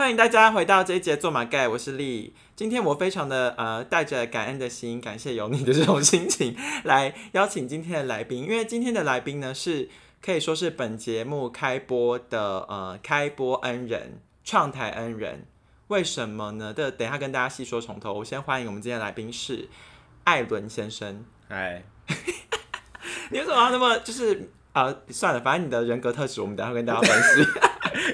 欢迎大家回到这一节做马盖，我是丽。今天我非常的呃带着感恩的心，感谢有你的这种心情来邀请今天的来宾，因为今天的来宾呢是可以说是本节目开播的呃开播恩人、创台恩人。为什么呢？的等一下跟大家细说从头。我先欢迎我们今天的来宾是艾伦先生。哎，你为什么要那么就是啊、算了，反正你的人格特质我们等一下会跟大家分析。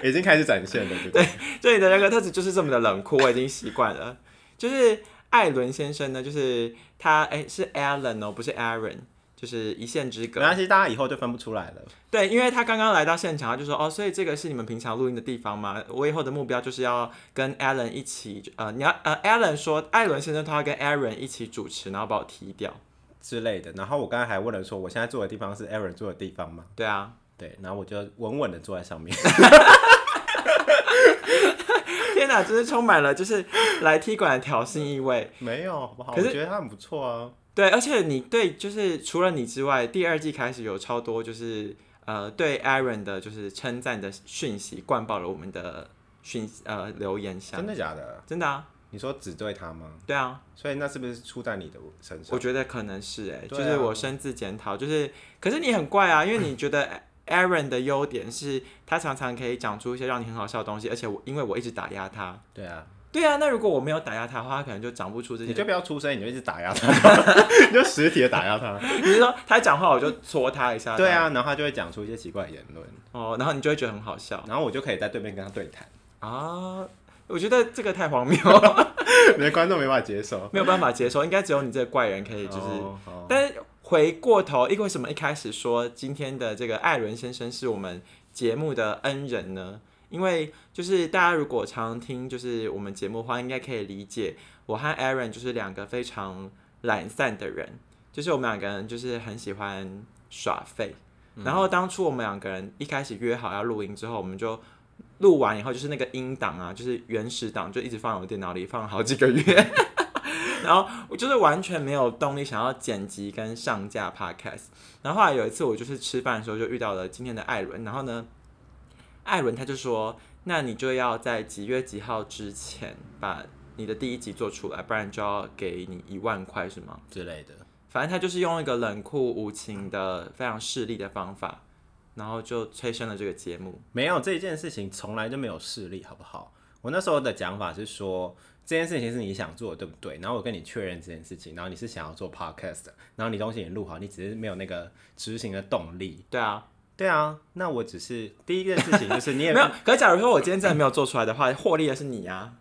已经开始展现了，对不对？你的人格特质就是这么的冷酷，我已经习惯了。就是艾伦先生呢，就是他哎、是 Alan 哦，不是 Aaron，就是一线之隔。没关系，大家以后就分不出来了。对，因为他刚刚来到现场，他就说哦，所以这个是你们平常录音的地方吗？我以后的目标就是要跟 Alan 一起，呃，你要呃，Alan 说艾伦先生他要跟 Aaron 一起主持，然后把我踢掉。之类的。然后我刚才还问了说，我现在坐的地方是 Aaron 坐的地方吗？对啊，对，然后我就稳稳的坐在上面。天哪，真是充满了就是来踢馆的挑衅意味。没有，好不好？可是我觉得他很不错啊。对，而且你对就是除了你之外，第二季开始有超多就是呃对 Aaron 的就是称赞的讯息灌爆了我们的讯呃留言箱，真的假的？真的啊，你说只对他吗？对啊，所以那是不是出在你的身上？我觉得可能是哎、就是我深自检讨，就是可是你很怪啊，因为你觉得 Aaron 的优点是他常常可以讲出一些让你很好笑的东西，而且我因为我一直打压他，对啊，对啊，那如果我没有打压他的话，他可能就讲不出这些。你就不要出声，你就一直打压他，你就实体的打压他。你是说他讲话我就戳他一下？对，啊，然后他就会讲出一些奇怪的言论，哦，然后你就会觉得很好笑然后我就可以在对面跟他对谈。啊。我觉得这个太荒谬，你的观众没办法接受，没有办法接受，应该只有你这个怪人可以，就是。哦好但是回过头，因为什么一开始说今天的这个艾伦先生是我们节目的恩人呢？因为就是大家如果常听就是我们节目的话，应该可以理解我和 Aaron 就是两个非常懒散的人，就是我们两个人就是很喜欢耍废。然后当初我们两个人一开始约好要录音之后，我们就录完以后，就是那个音档啊，就是原始档，就一直放我的电脑里，放了好几个月。然后我就是完全没有动力想要剪辑跟上架 podcast。然后后来有一次，我就是吃饭的时候就遇到了今天的艾伦，然后呢，艾伦他就说：“那你就要在几月几号之前把你的第一集做出来，不然就要给你一万块，是吗？”之类的。反正他就是用一个冷酷无情的、非常势利的方法，然后就催生了这个节目。没有这件事情从来就没有势力，好不好？我那时候的讲法是说，这件事情是你想做的，对不对？然后我跟你确认这件事情，然后你是想要做 podcast，然后你东西也录好，你只是没有那个执行的动力。对啊，对啊，那我只是第一件事情就是你也 没有。可是假如说我今天真的没有做出来的话，获利的是你啊。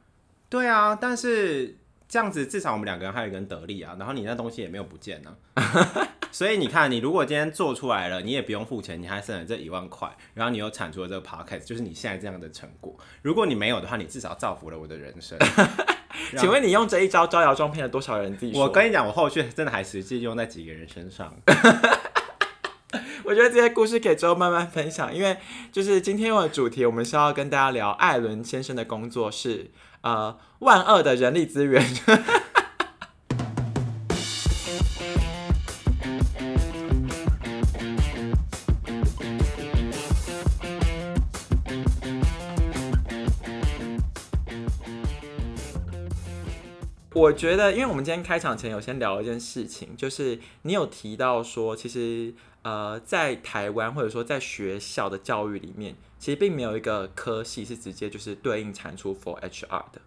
对啊，但是这样子至少我们两个人还有一个人得利啊，然后你那东西也没有不见呢、所以你看，你如果今天做出来了，你也不用付钱，你还剩了这一万块，然后你又产出了这个 podcast，就是你现在这样的成果。如果你没有的话，你至少造福了我的人生。请问你用这一招招摇撞骗了多少人？自己。我跟你讲，我后续真的还实际用在几个人身上。我觉得这些故事可以之后慢慢分享，因为就是今天用的主题，我们是要跟大家聊艾伦先生的工作是呃万恶的人力资源。我觉得，因为我们今天开场前有先聊一件事情，就是你有提到说，其实呃，在台湾或者说在学校的教育里面，其实并没有一个科系是直接就是对应产出 for HR 的。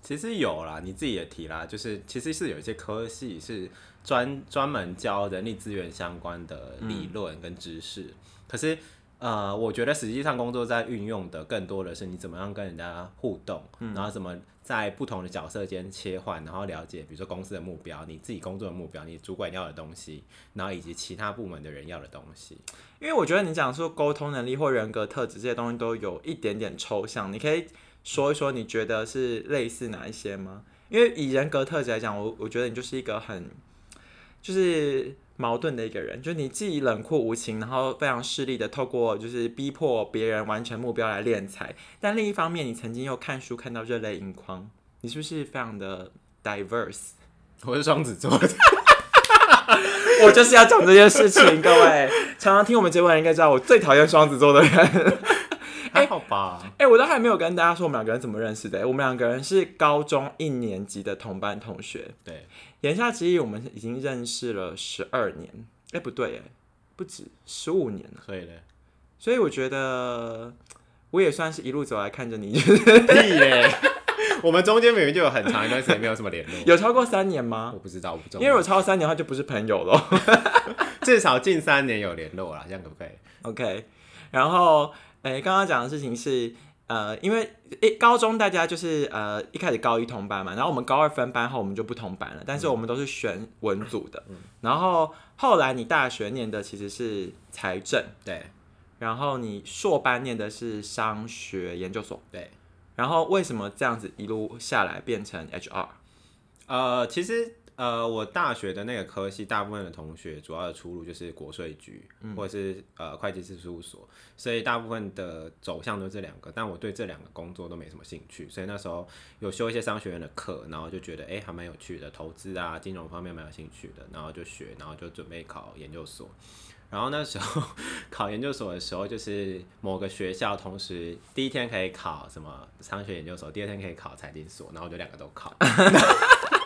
其实有啦，你自己也提啦，就是其实是有一些科系是专专门教人力资源相关的理论跟知识，可是呃，我觉得实际上工作在运用的更多的是你怎么样跟人家互动，然后怎么在不同的角色间切换，然后了解比如说公司的目标、你自己工作的目标、你主管要的东西，然后以及其他部门的人要的东西。因为我觉得你讲说沟通能力或人格特质这些东西都有一点点抽象，你可以说一说你觉得是类似哪一些吗？因为以人格特质来讲，我我觉得你就是一个很就是矛盾的一个人，就是你既冷酷无情，然后非常势利的透过就是逼迫别人完成目标来敛财，但另一方面你曾经又看书看到热泪盈眶，你是不是非常的 diverse？我是双子座的，我就是要讲这件事情，各位常常听我们节目的人应该知道，我最讨厌双子座的人。还好吧？哎、我都还没有跟大家说我们两个人怎么认识的、我们两个人是高中一年级的同班同学，对，言下之意，我们已经认识了十二年。哎、不对，哎，不止十五年了。所以呢，所以我觉得我也算是一路走来看着你，屁嘞！我们中间明明就有很长一段时间没有什么联络，有超过三年吗我？不知道，我不知道，因为我超过三年的话，就不是朋友了。至少近三年有联络啦，这样可不可以？OK，然后诶，刚刚讲的事情是，呃，因为诶高中大家就是呃一开始高一同班嘛，然后我们高二分班后我们就不同班了，但是我们都是选文组的，然后后来你大学念的其实是财政，对。然后你硕班念的是商学研究所，对，然后为什么这样子一路下来变成 HR？呃，其实呃，我大学的那个科系，大部分的同学主要的出路就是国税局、或者是呃会计师事务所，所以大部分的走向都是这两个。但我对这两个工作都没什么兴趣，所以那时候有修一些商学院的课，然后就觉得哎、诶还蛮有趣的，投资啊、金融方面蛮有兴趣的，然后就学，然后就准备考研究所。然后那时候 考研究所的时候，就是某个学校同时第一天可以考什么商学研究所，第二天可以考财经所，然后我就两个都考。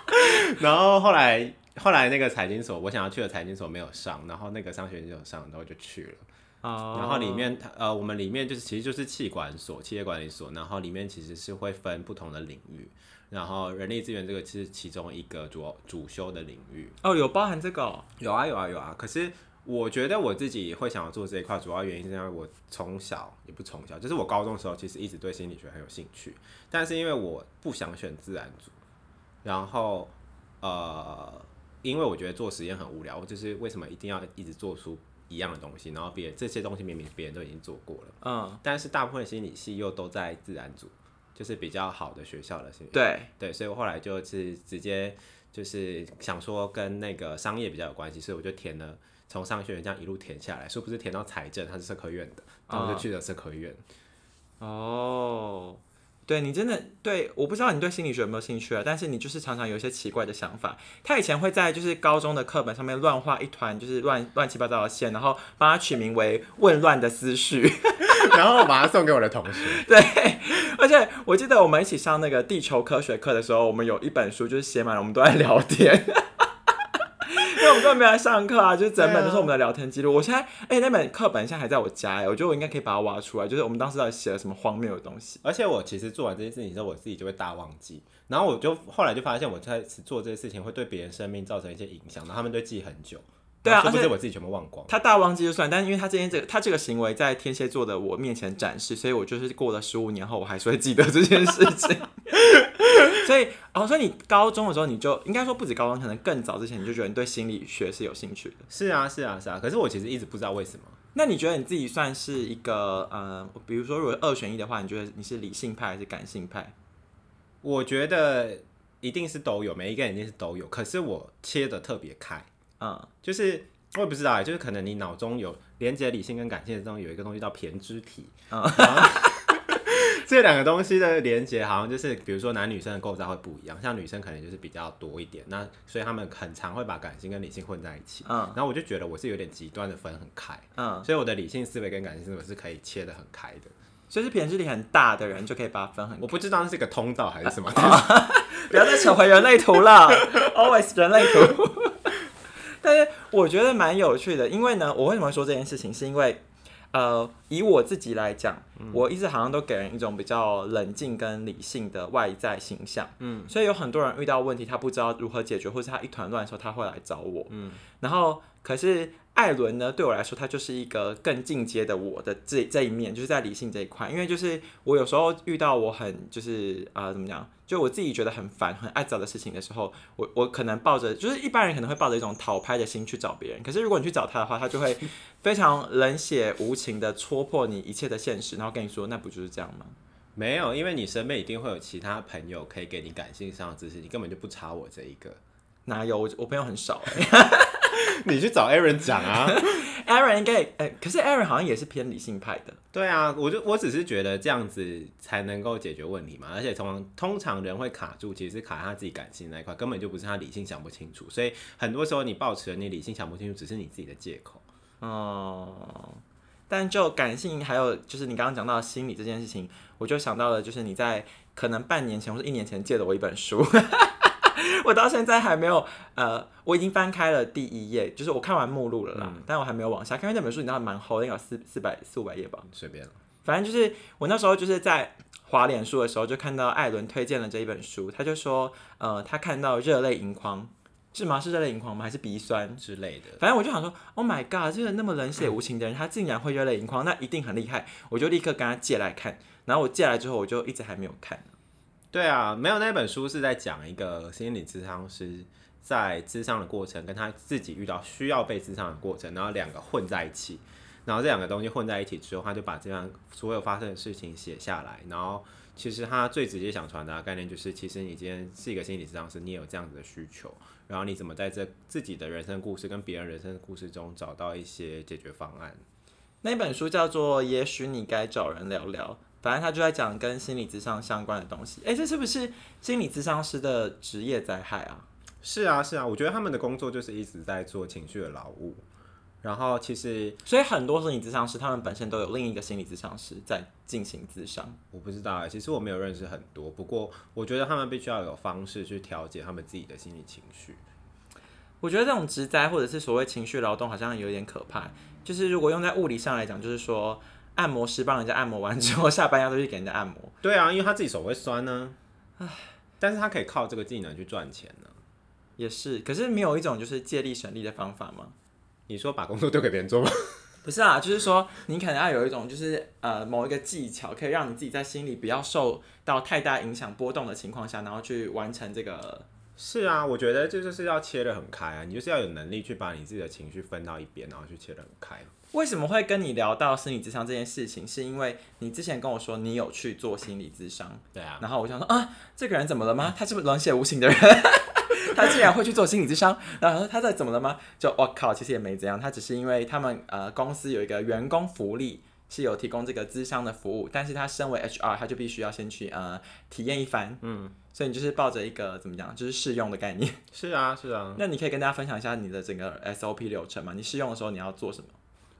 然后后来后来那个财经所，我想要去的财经所没有上，然后那个商学院就有上，然后我就去了。哦然后里面呃，我们里面就是其实就是气管所、企业管理所，然后里面其实是会分不同的领域，然后人力资源这个是其中一个主主修的领域。哦，有包含这个、哦，有啊有啊有啊，可是我觉得我自己会想要做这一块，主要原因是因为我从小也不从小，就是我高中的时候其实一直对心理学很有兴趣，但是因为我不想选自然组，然后呃，因为我觉得做实验很无聊，就是为什么一定要一直做出一样的东西，然后别人这些东西明明别人都已经做过了，嗯，但是大部分心理系又都在自然组，就是比较好的学校的心理。对，对，所以我后来就是直接就是想说跟那个商业比较有关系，所以我就填了从商学院这样一路填下来，说不是填到财政，它是社科院的，然后就去了社科院。哦，对你真的对，我不知道你对心理学有没有兴趣啊，但是你就是常常有一些奇怪的想法。他以前会在就是高中的课本上面乱画一团就是乱乱七八糟的线，然后帮他取名为“混乱的思绪”。然后把它送给我的同学，对，而且我记得我们一起上那个地球科学课的时候，我们有一本书就是写满了我们都在聊天。因为我们根本没有在上课啊，就是整本都是我们的聊天记录。我现在，哎、那本课本现在还在我家哎，我觉得我应该可以把它挖出来，就是我们当时到底写了什么荒谬的东西。而且我其实做完这件事情之后，我自己就会大忘记，然后我就后来就发现我在做这些事情会对别人生命造成一些影响，然后他们都记很久。对啊而且我自己全部忘光。他大忘记就算，但是因为他今天这个他这个行为在天蝎座的我面前展示，所以我就是过了十五年后，我还是会记得这件事情。所以哦，所以你高中的时候，你就应该说不止高中，可能更早之前你就觉得你对心理学是有兴趣的。是啊，是啊，是啊。可是我其实一直不知道为什么。那你觉得你自己算是一个呃，比如说如果二选一的话，你觉得你是理性派还是感性派？我觉得一定是都有，每一个人一定是都有。可是我切的特别开，嗯，就是我也不知道欸，就是可能你脑中有连接理性跟感性的中有一个东西叫胼胝体，嗯然后这两个东西的连接好像就是，比如说男女生的构造会不一样，像女生可能就是比较多一点，那所以他们很常会把感性跟理性混在一起。嗯然后我就觉得我是有点极端的分很开，嗯，所以我的理性思维跟感性思维是可以切的很开的。所以是胼胝体很大的人就可以把它分很我不知道那是一个通道还是什么，不要再扯回人类图了，always 人类图。但是我觉得蛮有趣的，因为呢，我为什么会说这件事情，是因为呃，以我自己来讲，我一直好像都给人一种比较冷静跟理性的外在形象，嗯，所以有很多人遇到问题，他不知道如何解决，或是他一团乱的时候，他会来找我，嗯，然后可是艾伦呢，对我来说，他就是一个更进阶的我的这这一面，就是在理性这一块。因为就是我有时候遇到我很就是啊、呃怎么讲，就我自己觉得很烦、很爱找的事情的时候，我我可能抱着就是一般人可能会抱着一种讨拍的心去找别人，可是如果你去找他的话，他就会非常冷血无情的戳破你一切的现实，然后跟你说，那不就是这样吗？没有，因为你身边一定会有其他朋友可以给你感性上的支持，你根本就不差我这一个。哪有我我朋友很少、欸、你去找 Aaron 讲啊。Aaron 应该呃，可是 Aaron 好像也是偏理性派的。对啊，我就我只是觉得这样子才能够解决问题嘛，而且通常通常人会卡住，其实是卡在他自己感性那一块，根本就不是他理性想不清楚，所以很多时候你抱持了你理性想不清楚，只是你自己的借口。哦，但就感性还有就是你刚刚讲到心理这件事情，我就想到了就是你在可能半年前或者一年前借了我一本书，我到现在还没有呃，我已经翻开了第一页，就是我看完目录了啦，但我还没有往下看，因为那本书你知道蛮厚，应该有四四百四五百页吧，随便了。反正就是我那时候就是在滑脸书的时候，就看到艾伦推荐了这一本书，他就说呃，他看到热泪盈眶。是吗？是热泪盈眶吗？还是鼻酸之类的？反正我就想说，Oh my god，这个那么冷血无情的人，他竟然会热泪盈眶，那一定很厉害。我就立刻跟他借来看，然后我借来之后，我就一直还没有看。对啊，没有那本书是在讲一个心理咨商师在咨商的过程，跟他自己遇到需要被咨商的过程，然后两个混在一起，然后这两个东西混在一起之后，他就把这样所有发生的事情写下来，然后其实他最直接想传达的概念就是，其实你今天是一个心理咨商师，你也有这样子的需求。然后你怎么在这自己的人生故事跟别人人生故事中找到一些解决方案？那本书叫做《也许你该找人聊聊》，反正他就在讲跟心理智商相关的东西。哎，这是不是心理智商师的职业灾害啊？是啊，是啊，我觉得他们的工作就是一直在做情绪的劳务。然后其实，所以很多心理咨商师，他们本身都有另一个心理咨商师在进行咨商。我不知道哎，其实我没有认识很多，不过我觉得他们必须要有方式去调节他们自己的心理情绪。我觉得这种职灾或者是所谓情绪劳动，好像有点可怕。就是如果用在物理上来讲，就是说按摩师帮人家按摩完之后，下班要都去给人家按摩。对啊，因为他自己手会酸呢。唉，但是他可以靠这个技能去赚钱呢。也是，可是没有一种就是借力省力的方法吗？你说把工作丢给别人做吗？不是啊，就是说你可能要有一种，就是呃某一个技巧，可以让你自己在心里不要受到太大影响波动的情况下，然后去完成这个。是啊，我觉得这就是要切得很开啊，你就是要有能力去把你自己的情绪分到一边，然后去切得很开。为什么会跟你聊到心理智商这件事情？是因为你之前跟我说你有去做心理智商，对啊。然后我想说啊，这个人怎么了吗？他是不是冷血无情的人？他竟然会去做心理智商？然后他在怎么了吗？就我靠，其实也没怎样，他只是因为他们呃公司有一个员工福利是有提供这个智商的服务，但是他身为 HR，他就必须要先去呃体验一番，嗯。所以你就是抱着一个怎么讲，就是试用的概念。是啊，是啊。那你可以跟大家分享一下你的整个 SOP 流程吗？你试用的时候你要做什么？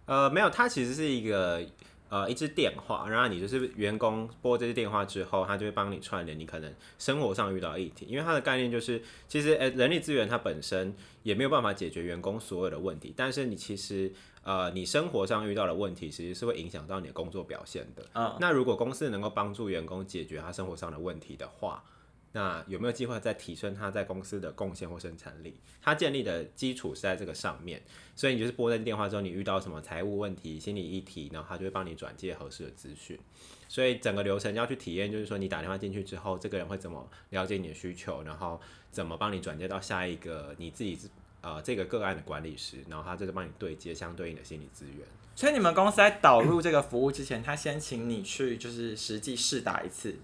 呃，没有，它其实是一个呃一支电话，然后你就是员工拨这支电话之后，它就会帮你串联你可能生活上遇到议题。因为它的概念就是，其实呃人力资源它本身也没有办法解决员工所有的问题，但是你其实呃你生活上遇到的问题，其实是会影响到你的工作表现的。嗯。那如果公司能够帮助员工解决他生活上的问题的话，那有没有机会再提升他在公司的贡献或生产力？他建立的基础是在这个上面，所以你就是拨在电话之后，你遇到什么财务问题、心理议题，然后他就会帮你转接合适的资讯。所以整个流程要去体验，就是说你打电话进去之后，这个人会怎么了解你的需求，然后怎么帮你转接到下一个你自己呃这个个案的管理师，然后他就是帮你对接相对应的心理资源。所以你们公司在导入这个服务之前，他先请你去就是实际试打一次。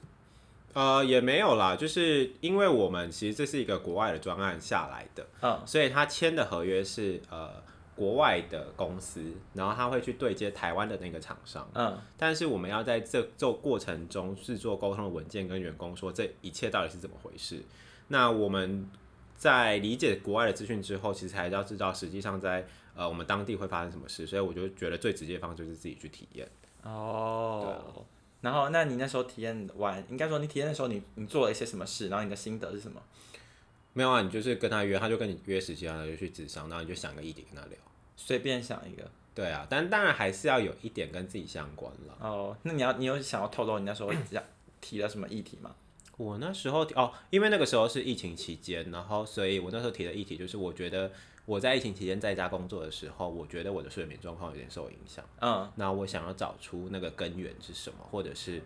呃，也没有啦，就是因为我们其实这是一个国外的专案下来的，嗯，所以他签的合约是呃国外的公司，然后他会去对接台湾的那个厂商，嗯，但是我们要在这做过程中制作沟通的文件，跟员工说这一切到底是怎么回事。那我们在理解国外的资讯之后，其实还是要知道实际上在呃我们当地会发生什么事，所以我就觉得最直接方式就是自己去体验。哦。然后，那你那时候体验完，应该说你体验的时候，你你做了一些什么事？然后你的心得是什么？没有啊，你就是跟他约，他就跟你约时间，然后就去智商，然后你就想个议题跟他聊，随便想一个。对啊，但当然还是要有一点跟自己相关了。哦，那你要你有想要透露你那时候 提了什么议题吗？我那时候哦，因为那个时候是疫情期间，然后所以我那时候提的议题就是我觉得。我在疫情期间在家工作的时候，我觉得我的睡眠状况有点受影响。嗯，那我想要找出那个根源是什么，或者是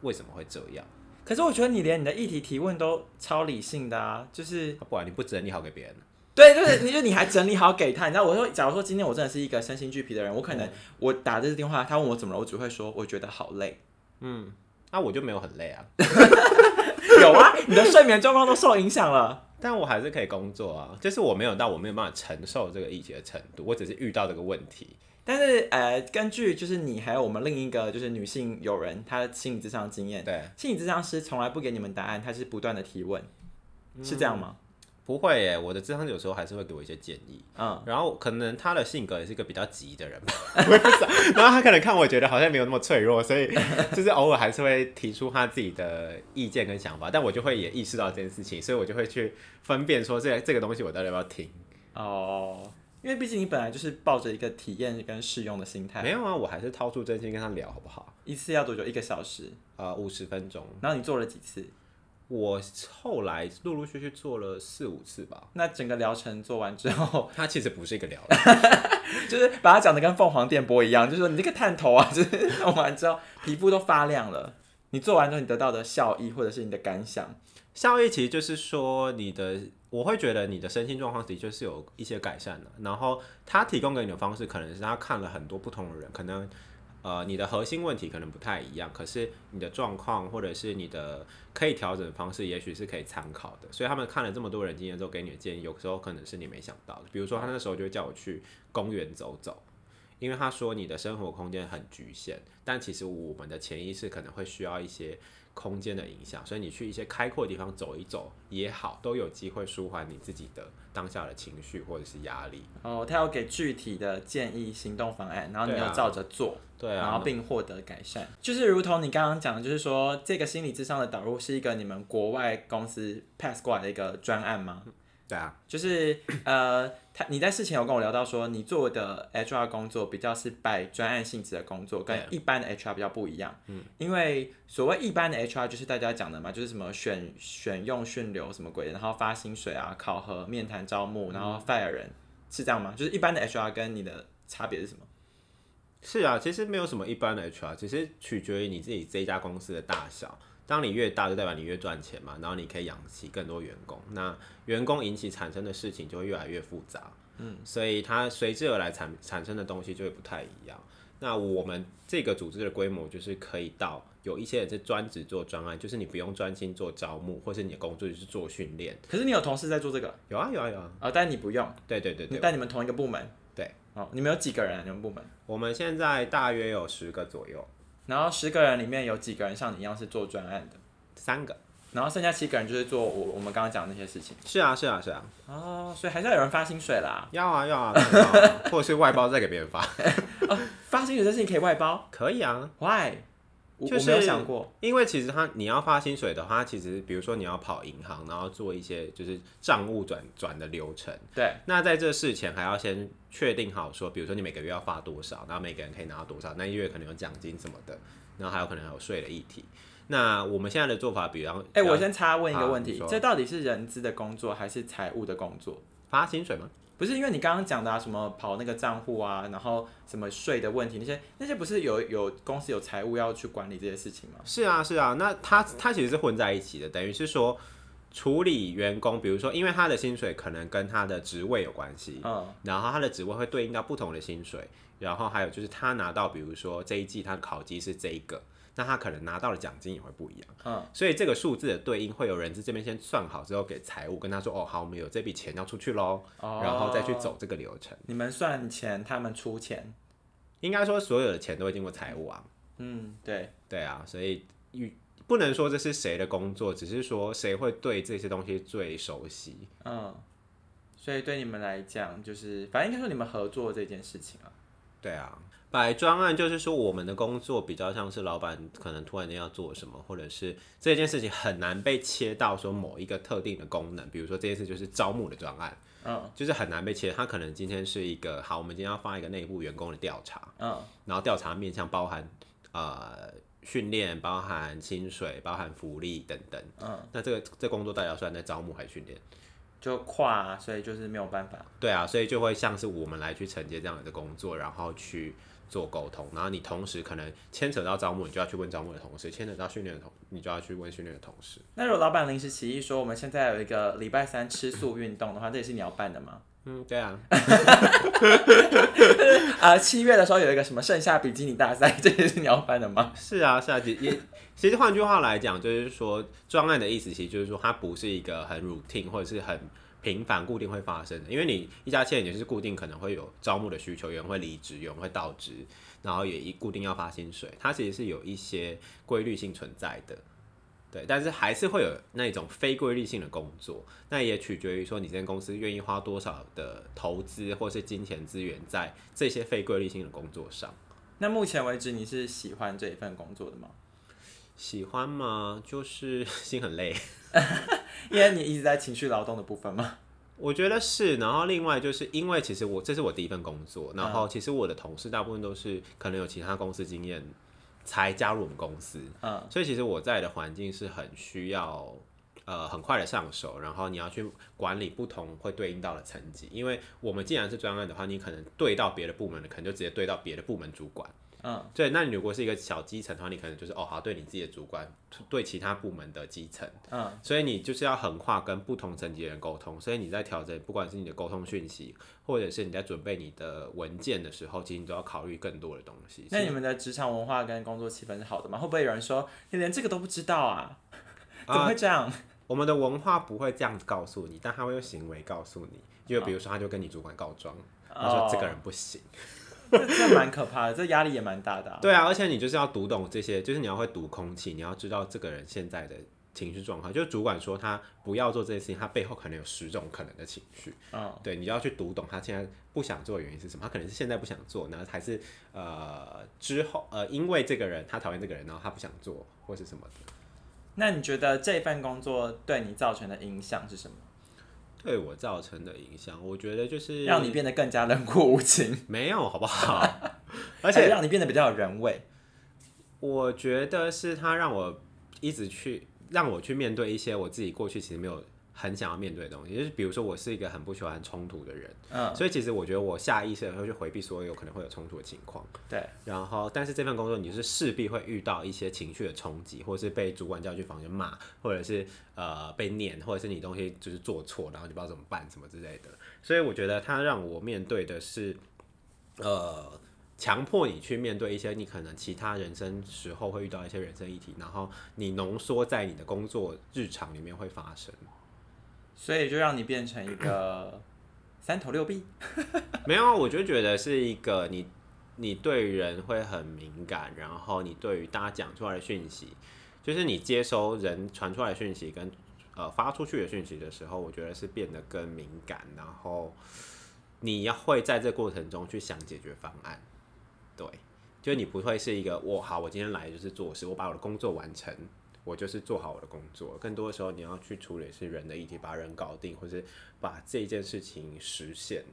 为什么会这样。可是我觉得你连你的议题提问都超理性的啊，就是不然你不整理好给别人。对，就是你就你还整理好给他。你知道，我说，假如说今天我真的是一个身心俱疲的人，我可能我打这个电话，他问我怎么了，我只会说我觉得好累。嗯，那我就没有很累啊。有啊，你的睡眠状况都受影响了。但我还是可以工作啊，就是我没有到我没有办法承受这个疫情的程度，我只是遇到这个问题。但是呃，根据就是你还有我们另一个就是女性友人，她的心理智商经验，对，心理智商师从来不给你们答案，他是不断的提问，是这样吗？不会耶，我的智商有时候还是会给我一些建议。嗯，然后可能他的性格也是一个比较急的人吧。然后他可能看我觉得好像没有那么脆弱，所以就是偶尔还是会提出他自己的意见跟想法，但我就会也意识到这件事情，所以我就会去分辨说这这个东西我到底要不要听。哦，因为毕竟你本来就是抱着一个体验跟试用的心态，没有啊，我还是掏出真心跟他聊，好不好？一次要多久？一个小时。呃，五十分钟。然后你做了几次？我后来陆陆续续做了四五次吧。那整个疗程做完之后，它其实不是一个疗程 就是把它讲的跟凤凰电波一样，就是说你这个探头啊，就是 弄完之后皮肤都发亮了。你做完之后你得到的效益或者是你的感想，效益其实就是说你的，我会觉得你的身心状况的确是有一些改善的。然后他提供给你的方式，可能是他看了很多不同的人，可能。呃，你的核心问题可能不太一样，可是你的状况或者是你的可以调整的方式，也许是可以参考的。所以他们看了这么多人经验之后，给你的建议，有时候可能是你没想到的。比如说，他那时候就叫我去公园走走，因为他说你的生活空间很局限，但其实我们的潜意识可能会需要一些。空间的影响，所以你去一些开阔的地方走一走也好，都有机会舒缓你自己的当下的情绪或者是压力。哦，他要给具体的建议、行动方案，然后你要照着做，对啊，然后并获得改善。就是如同你刚刚讲的，就是说这个心理智商的导入是一个你们国外公司 pass 过来的一个专案吗？对啊，就是呃，他你在事前有跟我聊到说，你做的 HR 工作比较是拜专案性质的工作，跟一般的 HR 比较不一样。嗯，因为所谓一般的 HR 就是大家讲的嘛，就是什么选选用训流什么鬼的，然后发薪水啊、考核、面谈、招募，然后 fire 人，是这样吗？就是一般的 HR 跟你的差别是什么？是啊，其实没有什么一般的 HR，其实取决于你自己这家公司的大小。当你越大，就代表你越赚钱嘛，然后你可以养起更多员工，那员工引起产生的事情就会越来越复杂，嗯，所以它随之而来产产生的东西就会不太一样。那我们这个组织的规模就是可以到有一些人是专职做专案，就是你不用专心做招募，或是你的工作就是做训练。可是你有同事在做这个？有啊有啊有啊，啊，但你不用。对对对对，但你们同一个部门。对，哦，你们有几个人？你们部门？我们现在大约有十个左右。然后十个人里面有几个人像你一样是做专案的？三个。然后剩下七个人就是做我我们刚刚讲的那些事情。是啊是啊是啊。哦，所以还是要有人发薪水啦。要啊要啊，或者是外包再给别人发。哦，发薪水这事情可以外包？可以啊。Why？就是没有想过，因为其实他你要发薪水的话，其实比如说你要跑银行，然后做一些就是账务转转的流程。对。那在这事前还要先确定好说，比如说你每个月要发多少，然后每个人可以拿到多少，那一月可能有奖金什么的，然后还有可能还有税的议题。那我们现在的做法，比方，哎，我先插问一个问题，这到底是人资的工作还是财务的工作？发薪水吗？不是，因为你刚刚讲的啊，什么跑那个账户啊，然后什么税的问题，那些那些不是有有公司有财务要去管理这些事情吗？是啊，是啊，那他他其实是混在一起的，等于是说处理员工，比如说，因为他的薪水可能跟他的职位有关系，嗯，然后他的职位会对应到不同的薪水，然后还有就是他拿到，比如说这一季他的考绩是这一个。那他可能拿到的奖金也会不一样，嗯，所以这个数字的对应会有人资这边先算好之后给财务跟他说，哦，好，我们有这笔钱要出去喽，然后再去走这个流程。你们算钱，他们出钱，应该说所有的钱都会经过财务啊。嗯，对，对啊，所以与不能说这是谁的工作，只是说谁会对这些东西最熟悉。嗯，所以对你们来讲，就是反正应该说你们合作这件事情啊。对啊。摆专案就是说，我们的工作比较像是老板可能突然间要做什么，或者是这件事情很难被切到说某一个特定的功能。比如说这件事就是招募的专案，嗯，就是很难被切。他可能今天是一个好，我们今天要发一个内部员工的调查，嗯，然后调查面向包含呃训练、包含薪水、包含福利等等，嗯，那这个这工作大家算在招募还是训练？就跨，所以就是没有办法。对啊，所以就会像是我们来去承接这样的工作，然后去。做沟通，然后你同时可能牵扯到招募，你就要去问招募的同事；牵扯到训练的同，你就要去问训练的同事。那如果老板临时起意说，我们现在有一个礼拜三吃素运动的话，这也是你要办的吗？嗯，对啊。啊，七月的时候有一个什么盛夏比基尼大赛，这也是你要办的吗？是啊，是啊，也其实换句话来讲，就是说专案的意思，其实就是说它不是一个很 routine 或者是很。频繁固定会发生的，因为你一家企业也是固定可能会有招募的需求，有人会离职，有人会倒职，然后也一固定要发薪水，它其实是有一些规律性存在的。对，但是还是会有那种非规律性的工作，那也取决于说你这间公司愿意花多少的投资或是金钱资源在这些非规律性的工作上。那目前为止，你是喜欢这一份工作的吗？喜欢吗？就是 心很累，因为你一直在情绪劳动的部分吗？我觉得是。然后另外就是因为其实我这是我第一份工作，然后其实我的同事大部分都是可能有其他公司经验。才加入我们公司，嗯，所以其实我在的环境是很需要，呃，很快的上手，然后你要去管理不同会对应到的层级，因为我们既然是专案的话，你可能对到别的部门的，可能就直接对到别的部门主管。嗯，对，那你如果是一个小基层的话，你可能就是哦，好，对你自己的主管，对其他部门的基层，嗯，所以你就是要横跨跟不同层级的人沟通，所以你在调整，不管是你的沟通讯息，或者是你在准备你的文件的时候，其实你都要考虑更多的东西。那你们的职场文化跟工作气氛是好的吗？会不会有人说你连这个都不知道啊？怎么会这样？我们的文化不会这样子告诉你，但他会用行为告诉你，就比如说他就跟你主管告状，他说这个人不行。这蛮可怕的，这压力也蛮大的。对啊，而且你就是要读懂这些，就是你要会读空气，你要知道这个人现在的情绪状况。就是主管说他不要做这件事情，他背后可能有十种可能的情绪。嗯，对，你要去读懂他现在不想做的原因是什么？他可能是现在不想做，然后还是呃之后呃因为这个人他讨厌这个人，然后他不想做或是什么的。那你觉得这份工作对你造成的影响是什么？对我造成的影响，我觉得就是让你变得更加冷酷无情。没有，好不好？而且让你变得比较有人味。我觉得是他让我一直去让我去面对一些我自己过去其实没有。很想要面对的东西，就是比如说我是一个很不喜欢冲突的人，嗯，所以其实我觉得我下意识的会去回避所有有可能会有冲突的情况，对。然后，但是这份工作你是势必会遇到一些情绪的冲击，或者是被主管叫去房间骂，或者是呃被念，或者是你东西就是做错，然后你不知道怎么办什么之类的。所以我觉得他让我面对的是，呃，强迫你去面对一些你可能其他人生时候会遇到一些人生议题，然后你浓缩在你的工作日常里面会发生。所以就让你变成一个 三头六臂，没有，我就觉得是一个你，你对人会很敏感，然后你对于大家讲出来的讯息，就是你接收人传出来的讯息跟呃发出去的讯息的时候，我觉得是变得更敏感，然后你要会在这过程中去想解决方案，对，就你不会是一个我好，我今天来就是做事，我把我的工作完成。我就是做好我的工作，更多的时候你要去处理是人的议题，把人搞定，或是把这件事情实现。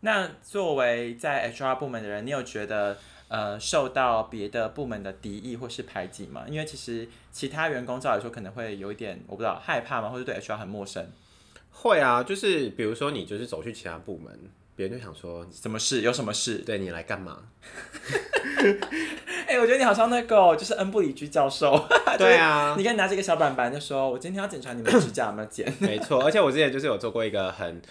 那作为在 HR 部门的人，你有觉得呃受到别的部门的敌意或是排挤吗？因为其实其他员工照来说可能会有一点我不知道害怕吗，或者对 HR 很陌生？会啊，就是比如说你就是走去其他部门，别人就想说什么事？有什么事？对你来干嘛？哎，我觉得你好像那个，就是恩布里居教授。对啊，你可以拿着一个小板板，就说：“我今天要检查你们指甲有没有剪。”没错，而且我之前就是有做过一个很，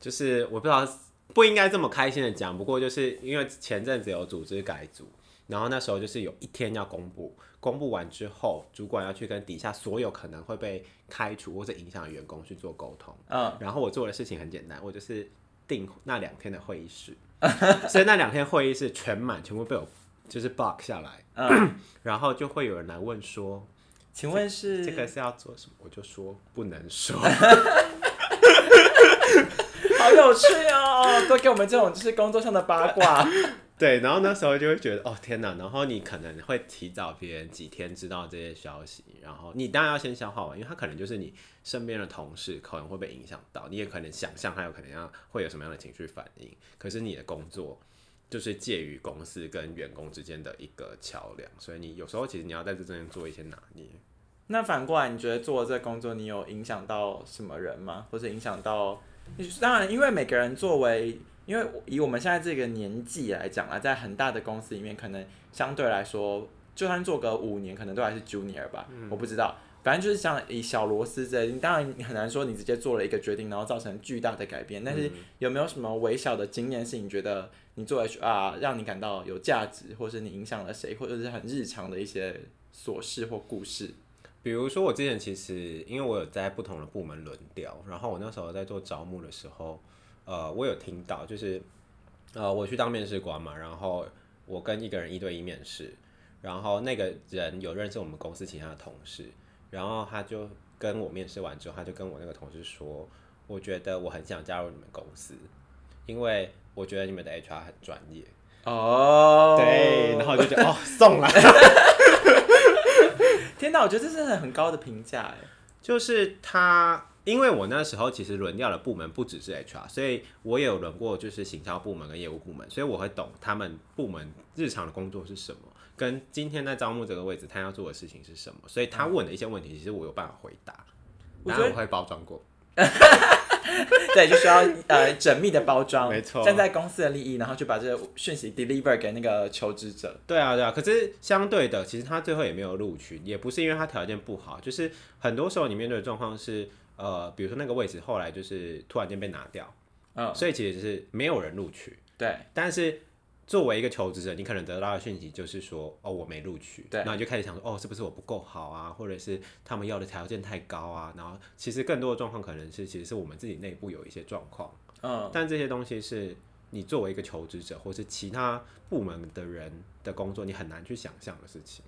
就是我不知道不应该这么开心的讲，不过就是因为前阵子有组织改组，然后那时候就是有一天要公布，公布完之后，主管要去跟底下所有可能会被开除或者影响的员工去做沟通。嗯，然后我做的事情很简单，我就是定那两天的会议室，所以那两天会议室全满，全部被我。就是 block 下来，嗯，然后就会有人来问说，请问是这个是要做什么？我就说不能说，好有趣哦，都给我们这种就是工作上的八卦。对，然后那时候就会觉得哦天哪，然后你可能会提早别人几天知道这些消息，然后你当然要先消化完，因为他可能就是你身边的同事可能会被影响到，你也可能想象他有可能要会有什么样的情绪反应，可是你的工作。就是介于公司跟员工之间的一个桥梁，所以你有时候其实你要在这中间做一些拿捏。那反过来，你觉得做这工作，你有影响到什么人吗？或者影响到？当然，因为每个人作为，因为以我们现在这个年纪来讲啊，在很大的公司里面，可能相对来说，就算做个五年，可能都还是 junior 吧。我不知道。反正就是像以小螺丝这，你当然你很难说你直接做了一个决定，然后造成巨大的改变。但是有没有什么微小的经验是你觉得你做 HR 让你感到有价值，或是你影响了谁，或者是很日常的一些琐事或故事？比如说我之前其实因为我有在不同的部门轮调，然后我那时候在做招募的时候，呃，我有听到就是呃我去当面试官嘛，然后我跟一个人一对一面试，然后那个人有认识我们公司其他的同事。然后他就跟我面试完之后，他就跟我那个同事说，我觉得我很想加入你们公司，因为我觉得你们的 HR 很专业。哦，对，然后我就觉得哦，送了。天哪，我觉得这是很高的评价哎。就是他，因为我那时候其实轮调的部门不只是 HR，所以我也有轮过就是行销部门跟业务部门，所以我会懂他们部门日常的工作是什么，跟今天在招募这个位置他要做的事情是什么，所以他问的一些问题，其实我有办法回答，然后我会包装过。对，就需要呃缜密的包装，没错，站在公司的利益，然后就把这个讯息 deliver 给那个求职者。对啊，对啊。可是相对的，其实他最后也没有录取，也不是因为他条件不好，就是很多时候你面对的状况是，呃，比如说那个位置后来就是突然间被拿掉，嗯，所以其实是没有人录取。对，但是。作为一个求职者，你可能得到的讯息就是说，哦，我没录取，对，然后你就开始想说，哦，是不是我不够好啊，或者是他们要的条件太高啊？然后其实更多的状况可能是，其实是我们自己内部有一些状况，嗯，但这些东西是你作为一个求职者，或是其他部门的人的工作，你很难去想象的事情。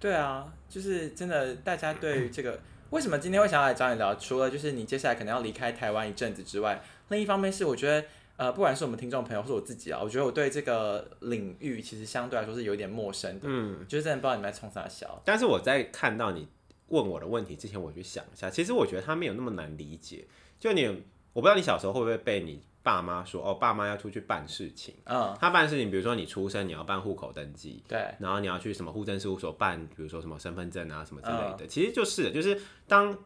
对啊，就是真的，大家对于这个 为什么今天会想要来找你聊，除了就是你接下来可能要离开台湾一阵子之外，另一方面是我觉得。呃，不管是我们听众朋友，或是我自己啊，我觉得我对这个领域其实相对来说是有点陌生的，嗯，就是真的不知道你们在冲啥笑。但是我在看到你问我的问题之前，我去想一下，其实我觉得他没有那么难理解。就你，我不知道你小时候会不会被你爸妈说，哦，爸妈要出去办事情，嗯，他办事情，比如说你出生你要办户口登记，对，然后你要去什么户政事务所办，比如说什么身份证啊什么之类的，其实就是，就是当。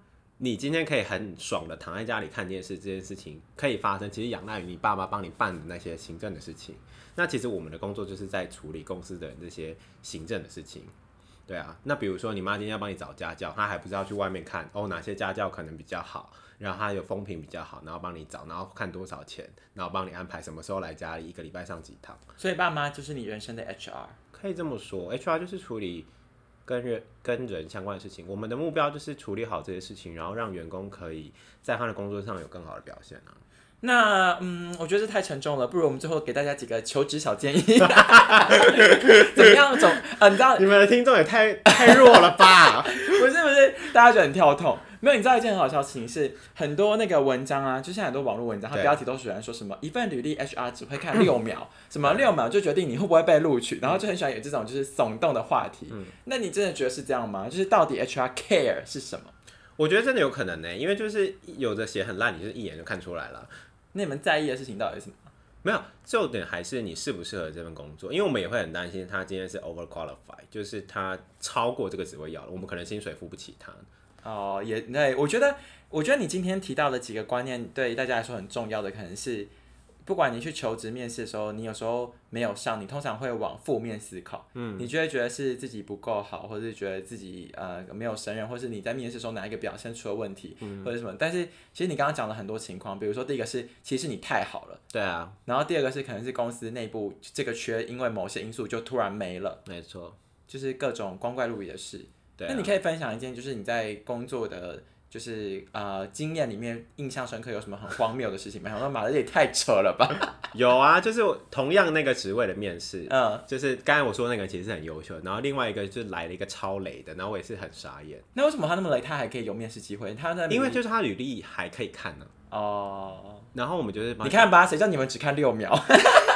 你今天可以很爽的躺在家里看电视，这件事情可以发生，其实仰赖于你爸妈帮你办的那些行政的事情。那其实我们的工作就是在处理公司的这些行政的事情，对啊。那比如说你妈今天要帮你找家教，她还不是要去外面看哦哪些家教可能比较好，然后她有风评比较好，然后帮你找，然后看多少钱，然后帮你安排什么时候来家里，一个礼拜上几堂。所以爸妈就是你人生的 HR，可以这么说，HR 就是处理。跟人跟人相关的事情，我们的目标就是处理好这些事情，然后让员工可以在他的工作上有更好的表现啊。那嗯，我觉得这太沉重了，不如我们最后给大家几个求职小建议。怎么样？总啊，你知道你们的听众也太太弱了吧？不是不是，大家觉得很跳痛。没有，你知道一件很好笑的事情是，很多那个文章啊，就像很多网络文章，它标题都喜欢说什么一份履历 HR 只会看六秒，什么六秒就决定你会不会被录取，然后就很喜欢有这种就是耸动的话题。那你真的觉得是这样吗？就是到底 HR care 是什么？我觉得真的有可能呢，因为就是有的写很烂，你就是一眼就看出来了。那你们在意的事情到底是什么？没有，重点还是你适不适合这份工作，因为我们也会很担心他今天是 over qualified，就是他超过这个职位要了，我们可能薪水付不起他。哦，也对，我觉得，我觉得你今天提到的几个观念对大家来说很重要的，可能是不管你去求职面试的时候，你有时候没有上，你通常会往负面思考，嗯，你就会觉得是自己不够好，或者是觉得自己呃没有胜任，或是你在面试时候哪一个表现出了问题，嗯。或者什么。但是其实你刚刚讲了很多情况，比如说第一个是其实你太好了，对啊，然后第二个是可能是公司内部这个缺因为某些因素就突然没了，没错，就是各种光怪陆离的事。那你可以分享一件，就是你在工作的，就是呃经验里面印象深刻有什么很荒谬的事情吗？我说马德也太扯了吧！有啊，就是同样那个职位的面试，嗯，就是刚才我说那个其实是很优秀，然后另外一个就来了一个超雷的，然后我也是很傻眼。那为什么他那么雷，他还可以有面试机会？他那因为就是他履历还可以看呢。哦，然后我们就是你看吧，谁叫你们只看六秒？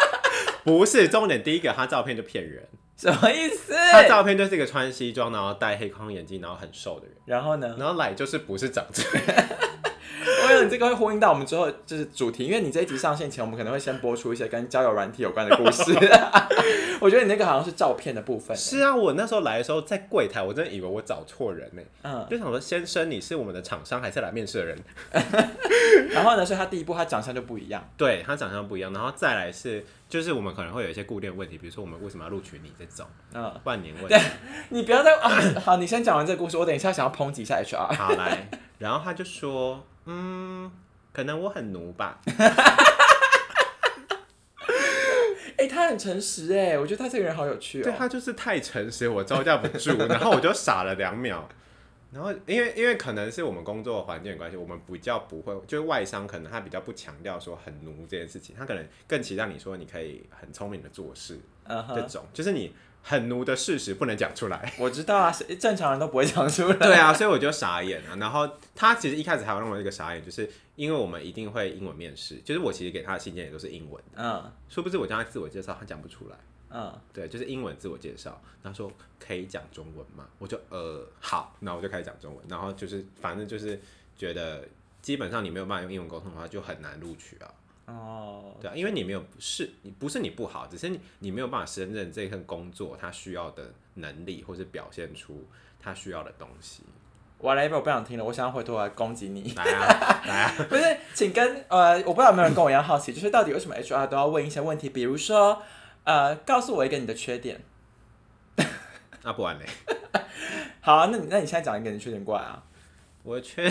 不是重点，第一个他照片就骗人。什么意思？他照片就是一个穿西装，然后戴黑框眼镜，然后很瘦的人。然后呢？然后来就是不是长这样。你这个会呼应到我们之后就是主题，因为你这一集上线前，我们可能会先播出一些跟交友软体有关的故事。我觉得你那个好像是照片的部分。是啊，我那时候来的时候在柜台，我真的以为我找错人呢。嗯，就想说先生，你是我们的厂商还是来面试的人？然后呢，所以他第一步他长相就不一样。对他长相不一样，然后再来是。就是我们可能会有一些固定问题，比如说我们为什么要录取你这种，嗯，万年问。题，你不要再啊，好，你先讲完这个故事，我等一下想要抨击一下 HR。好来，然后他就说，嗯，可能我很奴吧。哎，他很诚实哎，我觉得他这个人好有趣哦。对他就是太诚实，我招架不住，然后我就傻了两秒。然后，因为因为可能是我们工作环境关系，我们比较不会，就是外商可能他比较不强调说很奴这件事情，他可能更期待你说你可以很聪明的做事，这种就是你很奴的事实不能讲出来。我知道啊，是正常人都不会讲出来。对啊，所以我就傻眼了。然后他其实一开始还有让我一个傻眼，就是因为我们一定会英文面试，就是我其实给他的信件也都是英文，嗯殊不知我叫他自我介绍，他讲不出来。嗯，对，就是英文自我介绍，他说可以讲中文吗？我就呃好，那我就开始讲中文，然后就是反正就是觉得基本上你没有办法用英文沟通的话，就很难录取啊。哦，对啊，因为你没有是，你不是你不好，只是你你没有办法胜任这份工作他需要的能力，或是表现出他需要的东西。whatever，我不想听了，我想要回头来攻击你。来啊，来啊，不是，请跟呃，我不知道有没有人跟我一样好奇，就是到底为什么 HR 都要问一些问题，比如说，呃，告诉我一个你的缺点。那不完嘞，好啊，那你那你现在讲一个你的缺点过来啊，我缺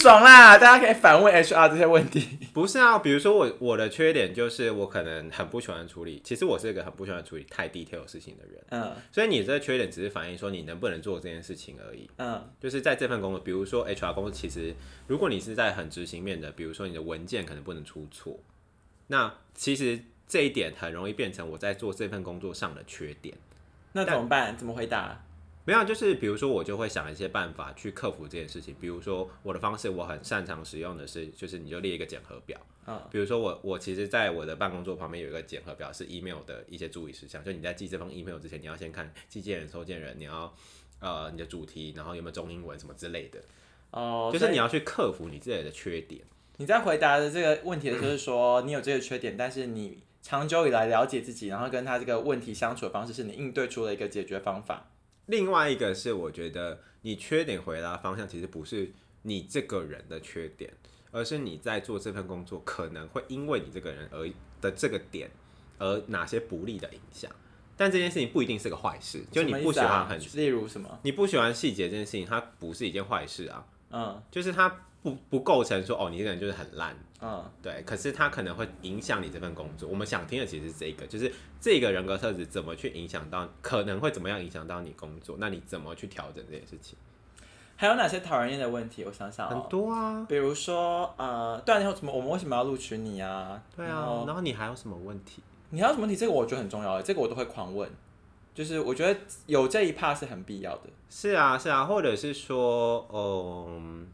爽啦！大家可以反问 HR 这些问题。不是啊，比如说我我的缺点就是我可能很不喜欢处理，其实我是一个很不喜欢处理太 detail 的事情的人，嗯所以你这个缺点只是反映说你能不能做这件事情而已。嗯就是在这份工作，比如说 HR 工作，其实如果你是在很执行面的，比如说你的文件可能不能出错，那其实这一点很容易变成我在做这份工作上的缺点。那怎么办？怎么回答？没有，就是比如说我就会想一些办法去克服这件事情。比如说我的方式，我很擅长使用的是，就是你就列一个检核表。嗯比如说我我其实在我的办公桌旁边有一个检核表，是 email 的一些注意事项。就你在寄这封 email 之前，你要先看寄件人、收件人，你要呃你的主题，然后有没有中英文什么之类的。哦，就是你要去克服你自己的缺点。你在回答的这个问题的时候是说你有这个缺点，但是你长久以来了解自己，然后跟他这个问题相处的方式，是你应对出了一个解决方法。另外一个是，我觉得你缺点回答方向其实不是你这个人的缺点，而是你在做这份工作可能会因为你这个人而的这个点而哪些不利的影响。但这件事情不一定是个坏事，就你不喜欢很，例如什么？你不喜欢细节这件事情，它不是一件坏事啊，嗯就是它不不构成说哦，你这个人就是很烂，嗯对，可是他可能会影响你这份工作。我们想听的其实是这个，就是这个人格特质怎么去影响到，可能会怎么样影响到你工作，那你怎么去调整这件事情？还有哪些讨人厌的问题？我想想很哦，多啊，比如说呃，对啊，你有什么？我们为什么要录取你啊？对啊，然后然后你还有什么问题？你还有什么问题？这个我觉得很重要，这个我都会狂问。就是我觉得有这一 part 是很必要的。是啊，是啊，或者是说，嗯，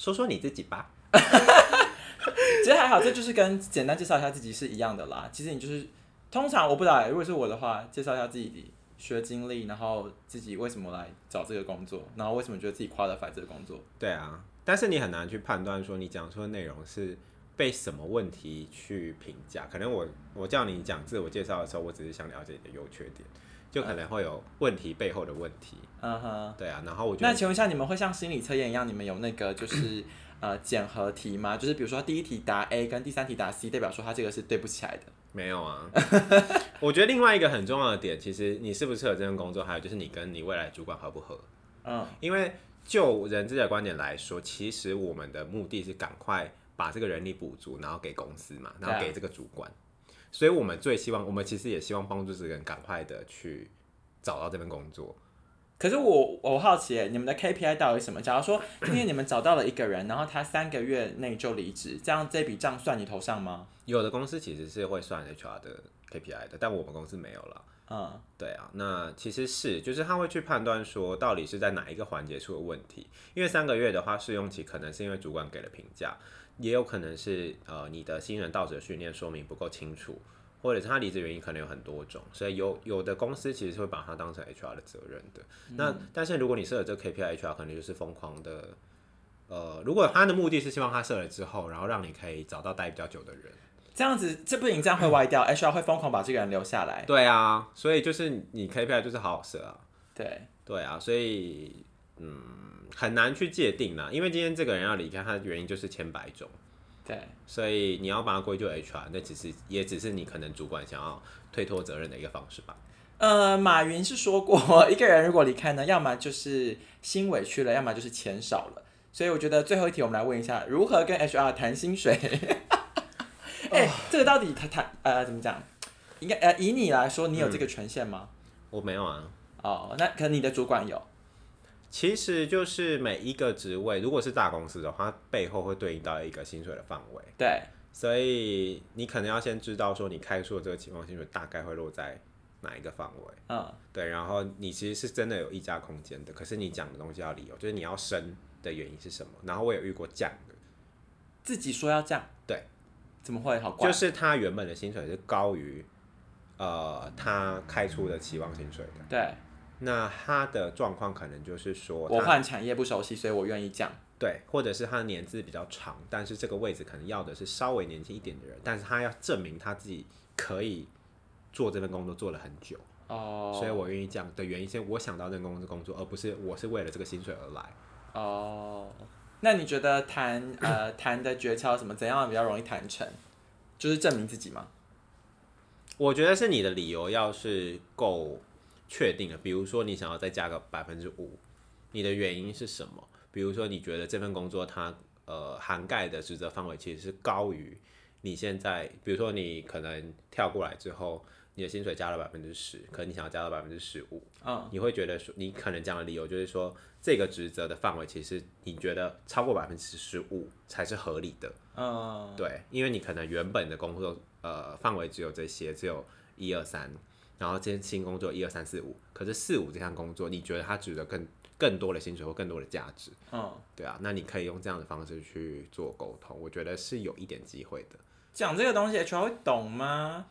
说说你自己吧。其实还好，这就是跟简单介绍一下自己是一样的啦。其实你就是通常我不知道欸，如果是我的话，介绍一下自己学经历，然后自己为什么来找这个工作，然后为什么觉得自己 qualify 这个工作。对啊，但是你很难去判断说你讲出的内容是被什么问题去评价。可能我我叫你讲自我介绍的时候，我只是想了解你的优缺点，就可能会有问题背后的问题。嗯哼。对啊，然后我觉得那请问一下，你们会像心理测验一样，你们有那个就是呃检核题吗？就是比如说第一题答 A 跟第三题答 C，代表说他这个是对不起来的。没有啊。我觉得另外一个很重要的点，其实你适不适合这份工作，还有就是你跟你未来主管合不合。嗯因为就人资的观点来说，其实我们的目的是赶快把这个人力补足，然后给公司嘛，然后给这个主管。所以我们最希望，我们其实也希望帮助这个人赶快的去找到这份工作。可是我我好奇耶，你们的 KPI 到底什么？假如说 今天你们找到了一个人，然后他三个月内就离职，这样这笔账算你头上吗？有的公司其实是会算 HR 的 KPI 的，但我们公司没有了。嗯对啊，那其实是，就是他会去判断说到底是在哪一个环节出了问题。因为三个月的话，试用期可能是因为主管给了评价，也有可能是呃你的新人到职训练说明不够清楚，或者是他离职原因可能有很多种，所以有有的公司其实是会把它当成 HR 的责任的。那但是如果你设了这个 KPI，HR 可能就是疯狂的。呃，如果他的目的是希望他设了之后，然后让你可以找到待比较久的人，这样子这不行，这样会歪掉，HR 会疯狂把这个人留下来。对啊，所以就是你 KPI 就是好好设啊。对，对啊，所以嗯很难去界定啦，因为今天这个人要离开，他的原因就是千百种，对，所以你要把它归咎 HR，那只是也只是你可能主管想要推脱责任的一个方式吧。呃，马云是说过，一个人如果离开呢，要么就是心委屈了，要么就是钱少了。所以我觉得最后一题，我们来问一下，如何跟 HR 谈薪水？哎、这个到底谈谈呃怎么讲？应该呃以你来说，你有这个权限吗？我没有啊，哦，那可能你的主管有。其实就是每一个职位，如果是大公司的话，它背后会对应到一个薪水的范围。对，所以你可能要先知道说你开出的这个期望薪水大概会落在哪一个范围，嗯，对，然后你其实是真的有溢价空间的，可是你讲的东西要理由，就是你要升的原因是什么？然后我有遇过降的，自己说要降，对，怎么会好怪？就是他原本的薪水是高于呃他开出的期望薪水的，对那他的状况可能就是说我换产业不熟悉，所以我愿意降。对，或者是他的年资比较长，但是这个位置可能要的是稍微年轻一点的人，但是他要证明他自己可以做这份工作做了很久，哦，所以我愿意降的原因是我想到这份工作工作，而不是我是为了这个薪水而来。哦，那你觉得谈呃谈的诀窍什么？怎样比较容易谈成？就是证明自己吗？我觉得是你的理由要是够确定了，比如说你想要再加个百分之五，你的原因是什么？比如说你觉得这份工作它呃涵盖的职责范围其实是高于你现在，比如说你可能跳过来之后，你的薪水加了百分之十，可能你想要加到百分之十五，嗯，你会觉得说你可能讲的理由就是说这个职责的范围其实你觉得超过百分之十五才是合理的。嗯，对，因为你可能原本的工作呃范围只有这些，只有一二三，然后今天新工作一二三四五，可是四五这项工作你觉得它值得更更多的薪水或更多的价值，嗯，对啊，那你可以用这样的方式去做沟通，我觉得是有一点机会的。讲这个东西 HR 会懂吗？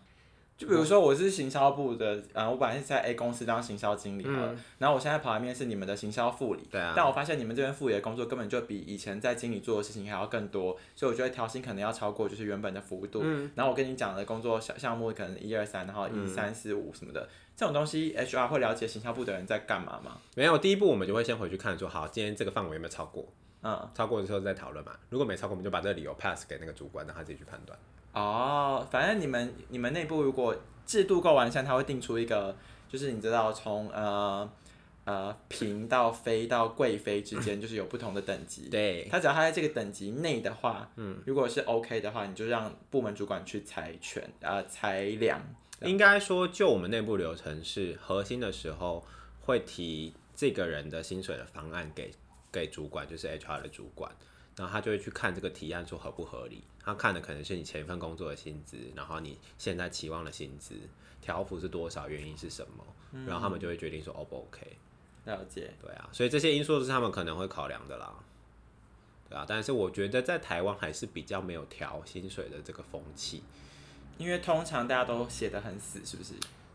就比如说我是行销部的，呃，我本来是在 A 公司当行销经理好了，然后我现在跑来面试你们的行销副理，对啊，但我发现你们这边副理的工作根本就比以前在经理做的事情还要更多，所以我觉得调薪可能要超过就是原本的幅度。然后我跟你讲的工作项项目可能一二三，然后一三四五什么的，这种东西 HR 会了解行销部的人在干嘛吗？没有第一步，我们就会先回去看说，好，今天这个范围有没有超过？嗯，超过的时候再讨论嘛。如果没超过，我们就把这个理由 pass 给那个主管，让他自己去判断。哦，反正你们你们内部如果制度够完善，他会定出一个，就是你知道从呃呃平到妃到贵妃之间，就是有不同的等级。对，他只要他在这个等级内的话，嗯，如果是 OK 的话，你就让部门主管去裁权呃裁量。应该说，就我们内部流程是核心的时候会提这个人的薪水的方案给给主管，就是 HR 的主管，然后他就会去看这个提案说合不合理。他看的可能是你前一份工作的薪资，然后你现在期望的薪资条幅是多少，原因是什么，然后他们就会决定说 O 不 OK。了解。对啊，所以这些因素都是他们可能会考量的啦。对啊，但是我觉得在台湾还是比较没有调薪水的这个风气。因为通常大家都写的很死，是不是？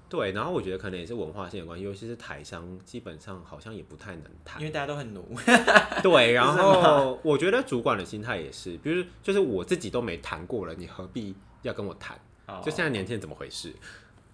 对，然后我觉得可能也是文化性的关系，尤其是台商，基本上好像也不太能谈因。为大家都很努。对，然 后我觉得主管的心态也是，比如就是我自己都没谈过了，你何必要跟我谈？哦就现在年轻人怎么回事？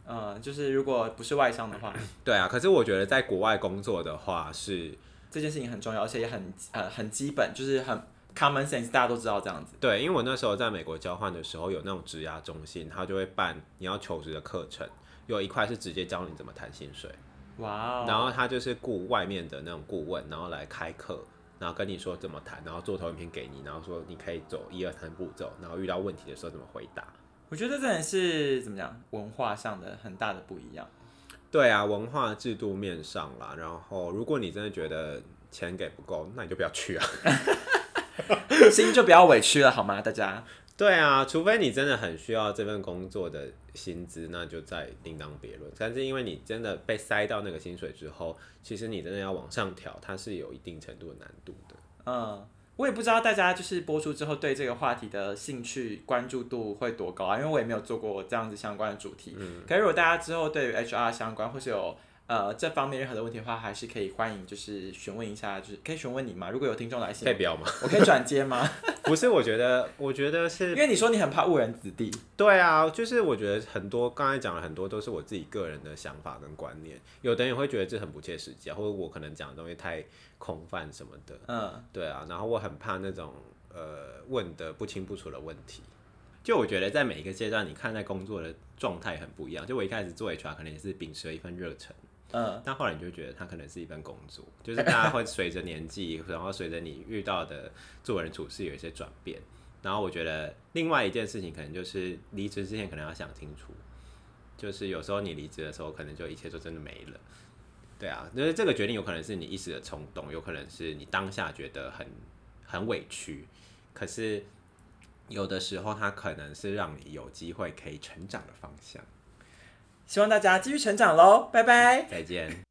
嗯，就是如果不是外商的话，对啊，可是我觉得在国外工作的话是，这件事情很重要，而且也很呃很基本，就是很 common sense，大家都知道这样子。对，因为我那时候在美国交换的时候，有那种职涯中心，他就会办你要求职的课程，有一块是直接教你怎么谈薪水。哇哦。然后他就是雇外面的那种顾问，然后来开课，然后跟你说怎么谈，然后做投影片给你，然后说你可以走一二三步骤，然后遇到问题的时候怎么回答。我觉得这真的是怎么讲，文化上的很大的不一样。对啊，文化制度面上啦，然后如果你真的觉得钱给不够，那你就不要去啊。心就不要委屈了好吗？大家。对啊，除非你真的很需要这份工作的薪资，那就再另当别论。但是因为你真的被塞到那个薪水之后，其实你真的要往上调，它是有一定程度的难度的。嗯，我也不知道大家就是播出之后对这个话题的兴趣关注度会多高啊，因为我也没有做过这样子相关的主题。嗯。可是如果大家之后对于 HR 相关或是有呃这方面任何的问题的话，还是可以欢迎就是询问一下，就是可以询问你吗？如果有听众来信可以，不要吗？我可以转接吗？不是，我觉得，我觉得是因为你说你很怕误人子弟。对啊，就是我觉得很多刚才讲了很多都是我自己个人的想法跟观念，有的人也会觉得这很不切实际啊，或者我可能讲的东西太空泛什么的。嗯，对啊，然后我很怕那种呃问的不清不楚的问题。就我觉得在每一个阶段，你看待工作的状态很不一样。就我一开始做 HR 可能也是秉持了一份热忱，嗯，但后来你就觉得它可能是一份工作，就是大家会随着年纪，然后随着你遇到的做人处事有一些转变。然后我觉得另外一件事情可能就是离职之前可能要想清楚，就是有时候你离职的时候，可能就一切就真的没了。对啊，就是这个决定有可能是你一时的冲动，有可能是你当下觉得很很委屈，可是有的时候它可能是让你有机会可以成长的方向。希望大家继续成长喽，拜拜。再见。